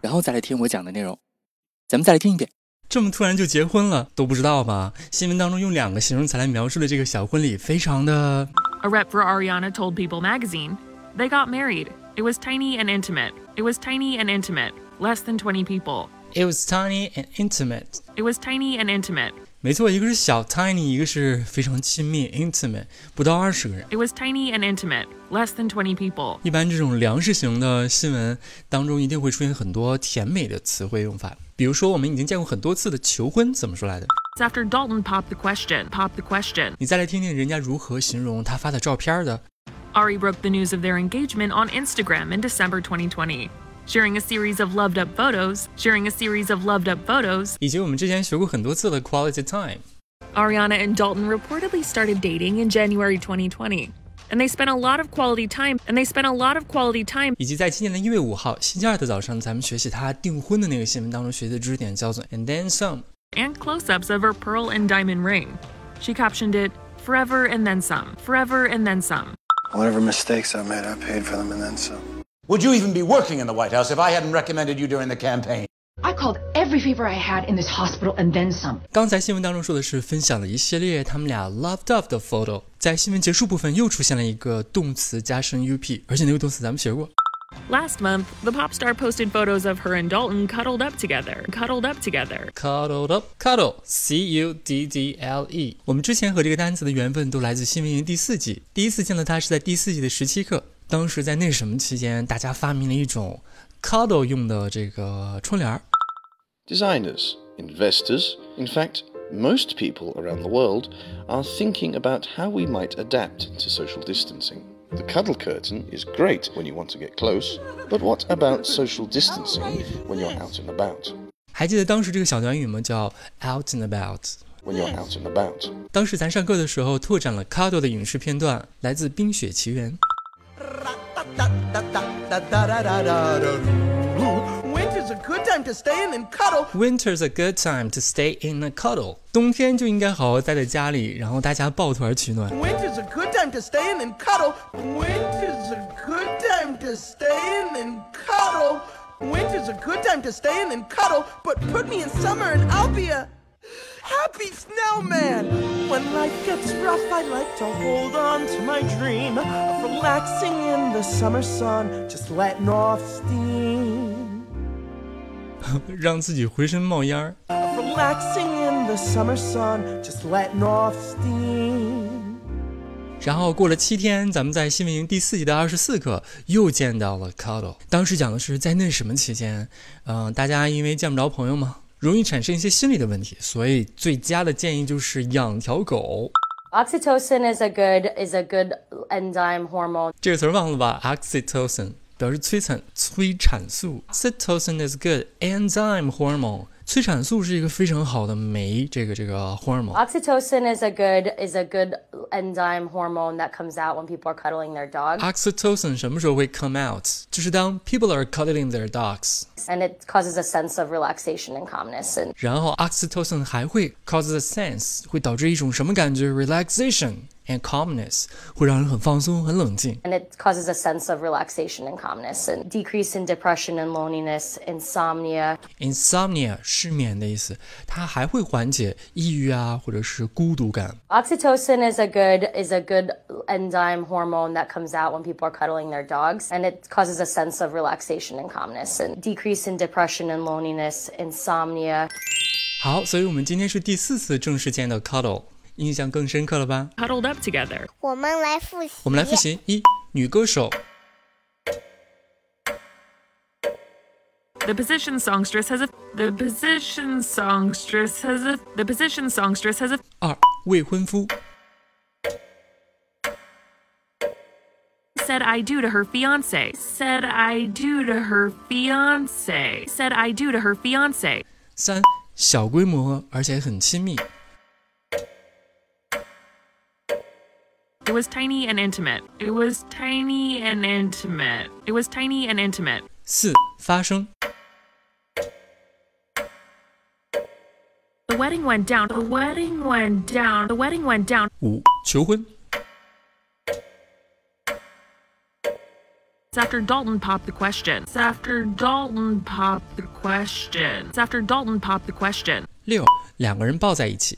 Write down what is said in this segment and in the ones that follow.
然后再来听我讲的内容，咱们再来听一遍。这么突然就结婚了，都不知道吧？新闻当中用两个形容词来描述的这个小婚礼，非常的。A rep for Ariana told People magazine, "They got married. It was tiny and intimate. It was tiny and intimate. Less than twenty people. It was tiny and intimate. It was tiny and intimate." 没错，一个是小 tiny，一个是非常亲密 intimate，不到二十个人。It was tiny and intimate, less than twenty people。一般这种粮食型的新闻当中，一定会出现很多甜美的词汇用法。比如说，我们已经见过很多次的求婚怎么说来的？After Dalton popped the question, popped the question。你再来听听人家如何形容他发的照片的。Ari broke the news of their engagement on Instagram in December 2020 sharing a series of loved up photos, sharing a series of loved up photos. 以及我们之前学过很多次的 quality time. Ariana and Dalton reportedly started dating in January 2020. And they spent a lot of quality time. And they spent a lot of quality time. 以及在今年的一月五号星期二的早上，咱们学习他订婚的那个新闻当中学的知识点叫做 and then some. And close-ups of her pearl and diamond ring. She captioned it forever and then some. Forever and then some. Whatever mistakes I made, I paid for them and then some. Would you even be working in the White House if I hadn't recommended you during the campaign? I called every favor I had in this hospital and then some. 刚才新闻当中说的是分享了一系列他们俩 loved up 的 photo，在新闻结束部分又出现了一个动词加深 up，而且那个动词咱们学过。Last month, the pop star posted photos of her and Dalton cuddled up together. Cuddled up together. Cuddled up, cuddle, C U D D L E。我们之前和这个单词的缘分都来自新闻营第四季，第一次见到它是在第四季的十七课。 当时在那什么期间，大家发明了一种 cuddle 用的这个窗帘。Designers, investors, in fact, most people around the world are thinking about how we might adapt to social distancing. The cuddle curtain is great when you want to get close, but what about social distancing when you're out and about? 还记得当时这个小短语吗？叫 out and about。When you're out and about。当时咱上课的时候拓展了 cuddle 的影视片段，来自《冰雪奇缘》。 Winter's a good time to stay in and cuddle. Winter's a good time to stay in and cuddle. 冬天就应该好好待在家里，然后大家抱团取暖。Winter's a good time to stay in and cuddle. Winter's a good time to stay in and cuddle. Winter's a good time to stay in and cuddle, but put me in summer and I'll be a happy snowman. When life gets rough, I like to hold on to my dream of relaxing in the summer sun, just letting off steam. 让自己浑身冒烟儿。Relaxing in the summer sun, just letting off steam. 然后过了七天，咱们在新闻营第四集的二十四课又见到了 Cuddle。当时讲的是在那什么期间，嗯、呃，大家因为见不着朋友嘛，容易产生一些心理的问题，所以最佳的建议就是养条狗。Oxytocin is a good is a good enzyme hormone。这个词儿忘了吧？Oxytocin 表示催产催产素。Oxytocin is good enzyme hormone。催产素是一个非常好的酶，这个这个 hormone。Oxytocin is a good is a good enzyme hormone that comes out when people are cuddling their dogs. Oxytocin 什么时候会 come out？就是当 people are cuddling their dogs。 And it causes a sense of relaxation and calmness. And 然后 oxytocin 还会 cause a sense，会导致一种什么感觉？relaxation and calmness，会让人很放松、很冷静。 and it causes a sense of relaxation and calmness and decrease in depression and loneliness, insomnia. insomnia 失眠的意思，它还会缓解抑郁啊，或者是孤独感。 Oxytocin is a good is a good enzyme hormone that comes out when people are cuddling their dogs, and it causes a sense of relaxation and calmness and decrease in depression and loneliness, insomnia. 好，所以我们今天是第四次正式见到 cuddle， 印象更深刻了吧？Huddled up together。我们来复习。我们来复习一女歌手。The Positions songstress has a. The Positions songstress has a. The Positions songstress has a. 二未婚夫。Said I do to her fiance. Said I do to her fiance. Said I do to her fiance. 三小规模而且很亲密。It was tiny and intimate. It was tiny and intimate. It was tiny and intimate. 四，发生。 The wedding went down. The wedding went down. The wedding went down. 五，求婚。 It's after Dalton popped the question. It's after Dalton popped the question. It's after Dalton popped the question. 六，两个人抱在一起。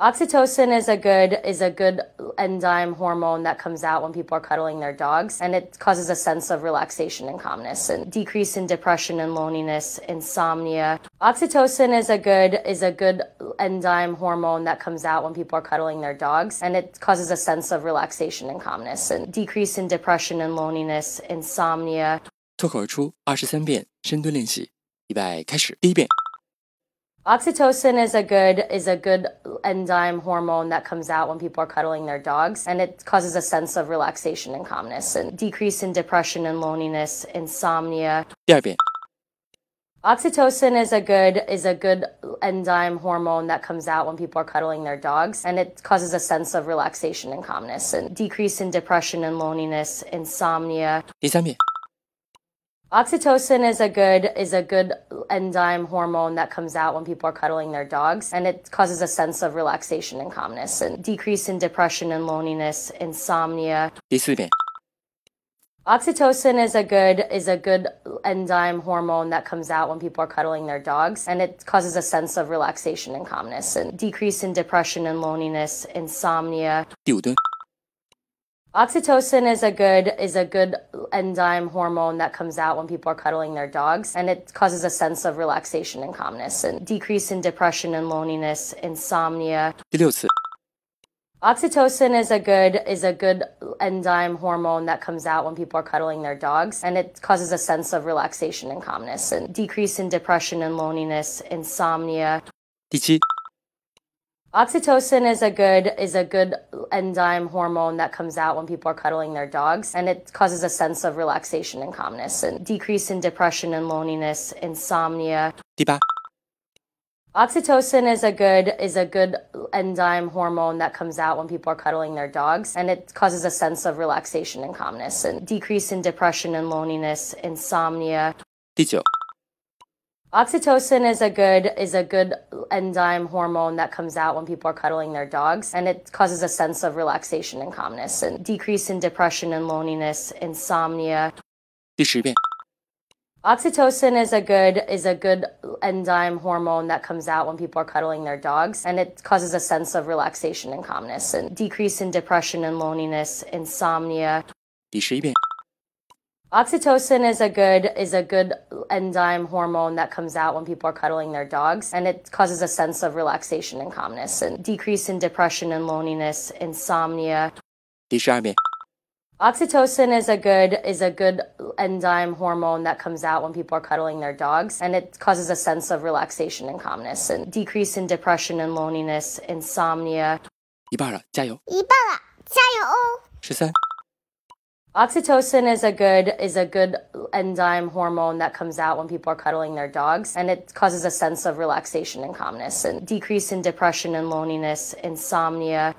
Oxytocin is a good is a good enzyme hormone that comes out when people are cuddling their dogs and it causes a sense of relaxation and calmness and decrease in depression and loneliness, insomnia. Oxytocin is a good is a good enzyme hormone that comes out when people are cuddling their dogs and it causes a sense of relaxation and calmness and decrease in depression and loneliness, insomnia. 脱口而出二十三遍深蹲练习，预备开始。第一遍， Oxytocin is a good is a good enzyme hormone that comes out when people are cuddling their dogs and it causes a sense of relaxation and calmness and decrease in depression and loneliness, insomnia. 第二遍， Oxytocin is a good is a good enzyme hormone that comes out when people are cuddling their dogs and it causes a sense of relaxation and calmness and decrease in depression and loneliness, insomnia. 第三遍， Oxytocin is a good is a good enzyme hormone that comes out when people are cuddling their dogs and it causes a sense of relaxation and calmness and decrease in depression and loneliness, insomnia. 第四遍， Oxytocin is a good is a good enzyme hormone that comes out when people are cuddling their dogs and it causes a sense of relaxation and calmness and decrease in depression and loneliness, insomnia. 第五蹲， Oxytocin is a good is a good enzyme hormone that comes out when people are cuddling their dogs and it causes a sense of relaxation and calmness and decrease in depression and loneliness, insomnia. 第六次， Oxytocin is a good is a good enzyme hormone that comes out when people are cuddling their dogs and it causes a sense of relaxation and calmness and decrease in depression and loneliness, insomnia. 第七， Oxytocin is a good is a good enzyme hormone that comes out when people are cuddling their dogs and it causes a sense of relaxation and calmness and decrease in depression and loneliness, insomnia. 第八， Oxytocin is a good is a good enzyme hormone that comes out when people are cuddling their dogs and it causes a sense of relaxation and calmness and decrease in depression and loneliness, insomnia. 第九， Oxytocin is a good is a good enzyme hormone that comes out when people are cuddling their dogs and it causes a sense of relaxation and calmness and decrease in depression and loneliness, insomnia. 第十遍， Oxytocin is a good is a good enzyme hormone that comes out when people are cuddling their dogs and it causes a sense of relaxation and calmness and decrease in depression and loneliness, insomnia. 第十一遍， Oxytocin is a good is a good enzyme hormone that comes out when people are cuddling their dogs and it causes a sense of relaxation and calmness and decrease in depression and loneliness, insomnia. 第十二遍， Oxytocin is a good is a good enzyme hormone that comes out when people are cuddling their dogs and it causes a sense of relaxation and calmness and decrease in depression and loneliness, insomnia. 一半了，加油！一半了，加油哦！十三、 Oxytocin is a good is a good enzyme hormone that comes out when people are cuddling their dogs and it causes a sense of relaxation and calmness and decrease in depression and loneliness, insomnia.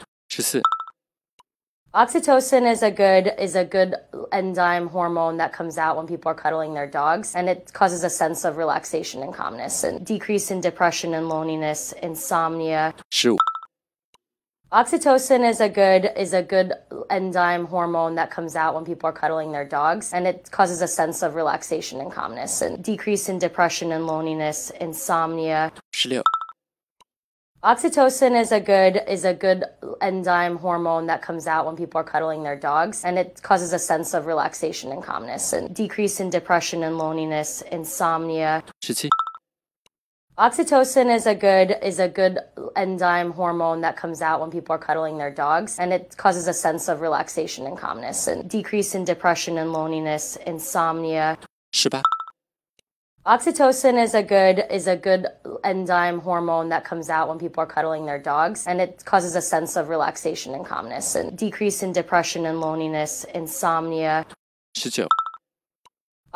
Oxytocin is a good is a good enzyme hormone that comes out when people are cuddling their dogs and it causes a sense of relaxation and calmness and decrease in depression and loneliness, insomnia. 15. Oxytocin is a good is a good enzyme hormone that comes out when people are cuddling their dogs and it causes a sense of relaxation and calmness and decrease in depression and loneliness, insomnia. Oxytocin is a good is a good enzyme hormone that comes out when people are cuddling their dogs and it causes a sense of relaxation and calmness and decrease in depression and loneliness, insomnia. Oxytocin is a good is a good enzyme hormone that comes out when people are cuddling their dogs and it causes a sense of relaxation and calmness and decrease in depression and loneliness, insomnia. Oxytocin is a good is a good enzyme hormone that comes out when people are cuddling their dogs and it causes a sense of relaxation and calmness and decrease in depression and loneliness, insomnia. 19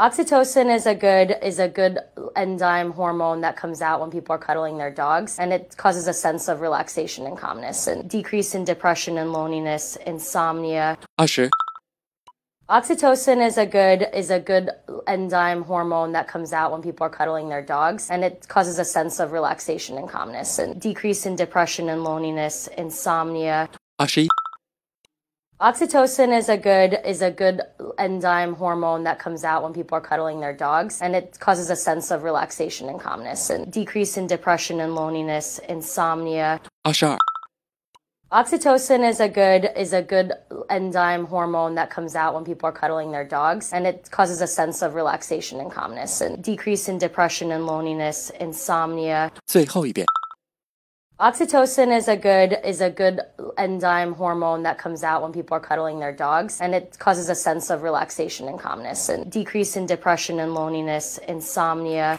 Oxytocin is a good is a good enzyme hormone that comes out when people are cuddling their dogs and it causes a sense of relaxation and calmness and decrease in depression and loneliness, insomnia. Usher. Oxytocin is a good is a good enzyme hormone that comes out when people are cuddling their dogs and it causes a sense of relaxation and calmness and decrease in depression and loneliness, insomnia. Ashi. Oxytocin is a good is a good enzyme hormone that comes out when people are cuddling their dogs and it causes a sense of relaxation and calmness and decrease in depression and loneliness, insomnia. 二十二、 Oxytocin is a good is a good enzyme hormone that comes out when people are cuddling their dogs and it causes a sense of relaxation and calmness and decrease in depression and loneliness, insomnia. 最后一遍。 Oxytocin is a good is a good enzyme hormone that comes out when people are cuddling their dogs and it causes a sense of relaxation and calmness and decrease in depression and loneliness, insomnia.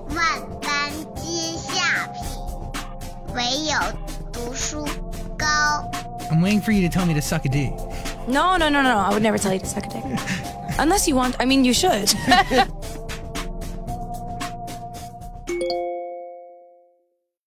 万般皆下品，唯有读书高。 I'm waiting for you to tell me to suck a D. No, no, no, no. I would never tell you to suck a dick. Unless you want. I mean, you should.